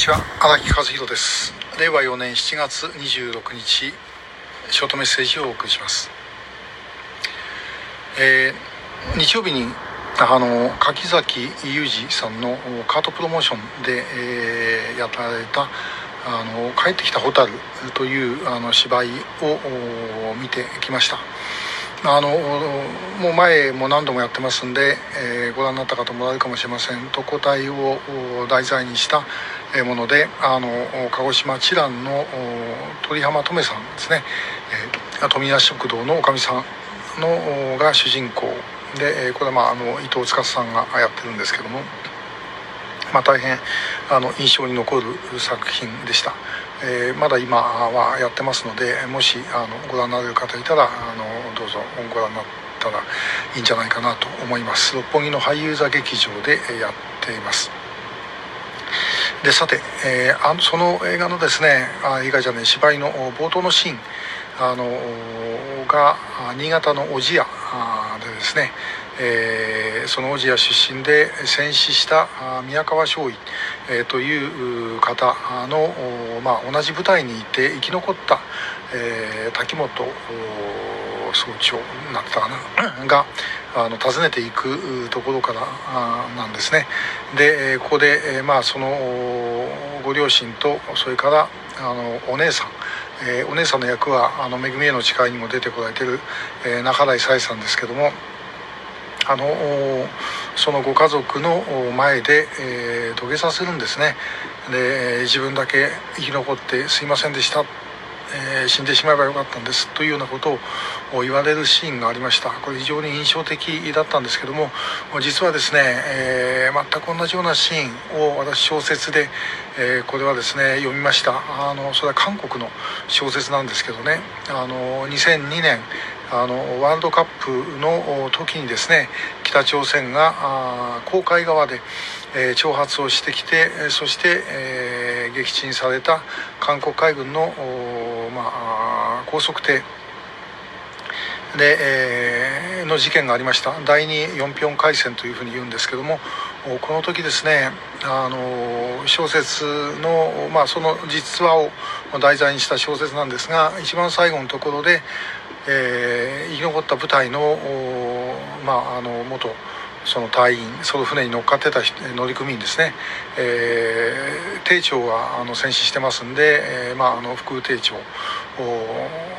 ちは。荒木和弘です。令和4年7月26日ショートメッセージをお送りします、えー、日曜日にあの柿崎裕二さんのカートプロモーションで、えー、やられたあの帰ってきた蛍というあの芝居を見てきました。あのもう前も何度もやってますんで、えー、ご覧になった方もられるかもしれません。特攻隊を題材にしたものであの鹿児島知覧の鳥浜留さんですね、えー、富谷食堂のおかみさんのが主人公。でこれは、まあ、あの伊藤司さんがやってるんですけども、まあ、大変あの印象に残る作品でした。えー、まだ今はやってますのでもしあのご覧になれる方いたらあのどうぞご覧になったらいいんじゃないかなと思います。六本木の俳優座劇場でやっています。でさて、えー、あのその映画のですねあ映画じゃね芝居の冒頭のシーンあのが新潟の小千谷でですねえー、その小千谷出身で戦死した宮川少尉、えー、という方の、まあ、同じ部隊にいて生き残った、えー、滝本総長なったかな があの訪ねていくところからなんですね。でここで、まあそのご両親とそれからあのお姉さんえー、お姉さんの役は「あの恵みへの誓い」にも出てこられてる、えー、中台沙さんですけどもあのそのご家族の前で、えー、土下座するんですね。で自分だけ生き残ってすいませんでした、えー、死んでしまえばよかったんですというようなことを言われるシーンがありました。これ非常に印象的だったんですけども実はですね、えー、全く同じようなシーンを私小説で、えー、これはですね読みました。あのそれは韓国の小説なんですけどね。あの2002年あのワールドカップの時にですね北朝鮮が公海側で、えー、挑発をしてきてそして、えー、撃沈された韓国海軍の、まあ、高速艇。で、えー、の事件がありました。第2四平海戦というふうに言うんですけどもこの時ですねあの小説の、まあ、その実話を題材にした小説なんですが一番最後のところでえー、生き残った部隊の,、まあ、あの元その隊員その船に乗っかってた乗組員ですね、えー、艇長はあの戦死してますんで、えーまあ、あの副艇長を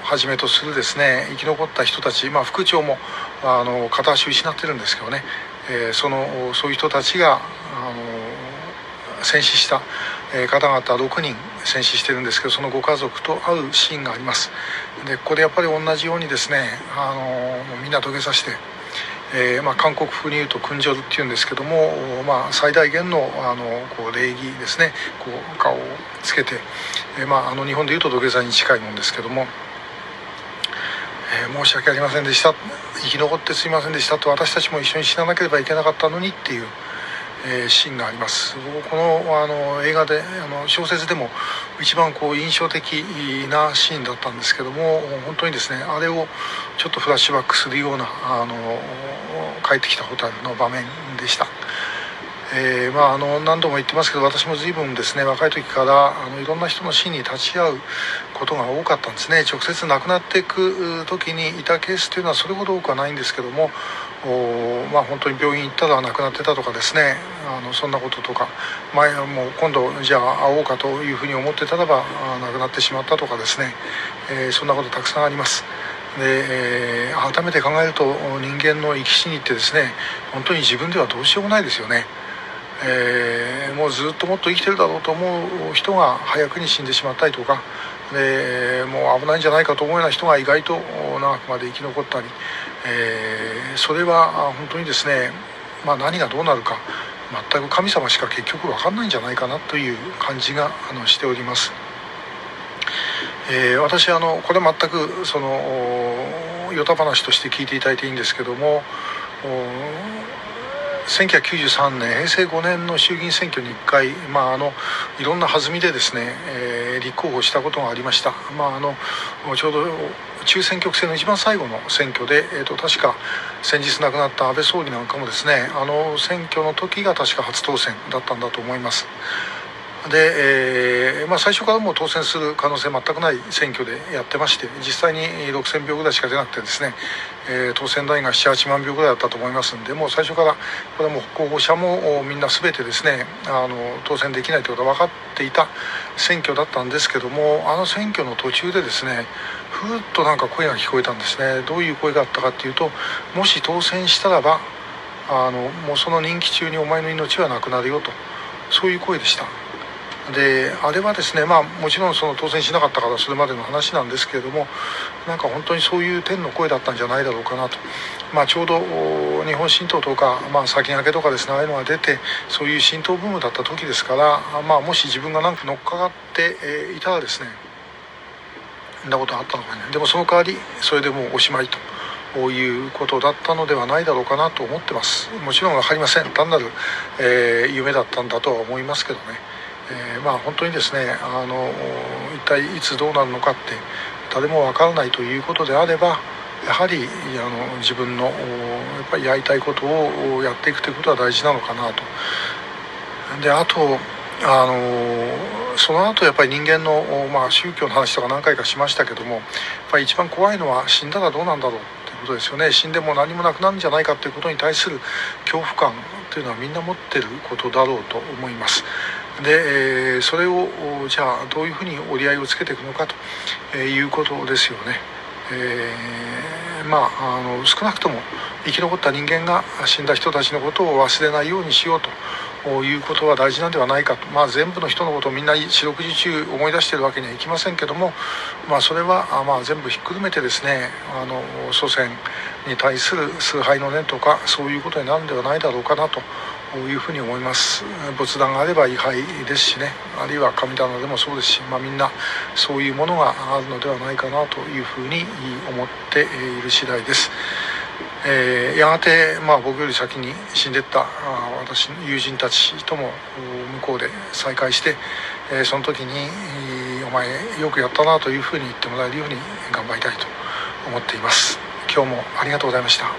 はじめとするですね生き残った人たち、まあ、副長もあの片足失ってるんですけどね、えー、そのそういう人たちがあの戦死した方々6人戦死してるんですけどそのご家族と会うシーンがあります。でここでやっぱり同じようにですねあのみんな土下座して、えーまあ、韓国風に言うと「訓ジョル」っていうんですけども、まあ、最大限のあのこう礼儀ですねこう顔をつけて、えーまあ、あの日本で言うと土下座に近いもんですけども。えー、申し訳ありませんでした生き残ってすいませんでしたと私たちも一緒に死ななければいけなかったのにっていうえー、シーンがありますこのあの映画であの小説でも一番こう印象的なシーンだったんですけども本当にですねあれをちょっとフラッシュバックするようなあの帰ってきた蛍の場面でした。えー、まあ、あの何度も言ってますけど私も随分ですね若い時からあのいろんな人の死に立ち会うことが多かったんですね直接亡くなっていく時にいたケースというのはそれほど多くはないんですけどもまあ、本当に病院行ったら亡くなってたとかですねあのそんなこととか前もう今度じゃあ会おうかというふうに思ってたらば亡くなってしまったとかですね、えー、そんなことたくさんあります。で、えー、改めて考えると人間の生き死にってですね本当に自分ではどうしようもないですよね。えー、もうずっともっと生きてるだろうと思う人が早くに死んでしまったりとかでもう危ないんじゃないかと思うような人が意外と長くまで生き残ったり、えー、それは本当にですね、まあ、何がどうなるか全く神様しか結局分かんないんじゃないかなという感じがあのしております。えー、私あのこれ全くその与太話として聞いていただいていいんですけども1993年平成5年の衆議院選挙に1回、まあ、あのいろんな弾みでですね、えー、立候補したことがありました、まあ、あのちょうど中選挙区制の一番最後の選挙で、えーと、確か先日亡くなった安倍総理なんかもですねあの選挙の時が確か初当選だったんだと思います。で、えーまあ、最初からもう当選する可能性全くない選挙でやってまして実際に6000票ぐらいしか出なくてですね、えー、当選ラインが78万票ぐらいだったと思いますんでもう最初からこれも候補者もみんな全てですねあの当選できないということが分かっていた選挙だったんですけどもあの選挙の途中でですねふっとなんか声が聞こえたんですねどういう声があったかっていうともし当選したらばあのもうその任期中にお前の命はなくなるよとそういう声でした。であれはですねまあもちろんその当選しなかったからそれまでの話なんですけれどもなんか本当にそういう天の声だったんじゃないだろうかなと、まあ、ちょうど日本新党とか、まあ、先駆けとかですねああいうのが出てそういう浸透ブームだった時ですから、まあ、もし自分が何か乗っかかっていたらですねそんなことがあったのかね。でもその代わりそれでもうおしまいと。こういうことだったのではないだろうかなと思ってます。もちろん分かりません。単なる、えー、夢だったんだとは思いますけどね。えー、まあ本当にですねあの一体いつどうなるのかって誰も分からないということであればやはりあの自分のやっぱりやりたいことをやっていくということは大事なのかなと。であとあのその後やっぱり人間の、まあ、宗教の話とか何回かしましたけどもやっぱり一番怖いのは死んだらどうなんだろうっていうことですよね死んでも何もなくなるんじゃないかということに対する恐怖感というのはみんな持ってることだろうと思います。で、えそれをじゃあどういうふうに折り合いをつけていくのかということですよね。えー、まああの少なくとも生き残った人間が死んだ人たちのことを忘れないようにしようということは大事なんではないかと、まあ、全部の人のことをみんな四六時中思い出しているわけにはいきませんけども、まあ、それはまあ全部ひっくるめてですねあの祖先に対する崇拝の念とかそういうことになるんではないだろうかなというふうに思います。仏壇があれば位牌ですしね。あるいは神棚でもそうですし、まあ、みんなそういうものがあるのではないかなというふうに思っている次第です。えー、やがて、まあ、僕より先に死んでった私の友人たちとも向こうで再会して、えー、その時に「お前よくやったな」というふうに言ってもらえるように頑張りたいと思っています。今日もありがとうございました。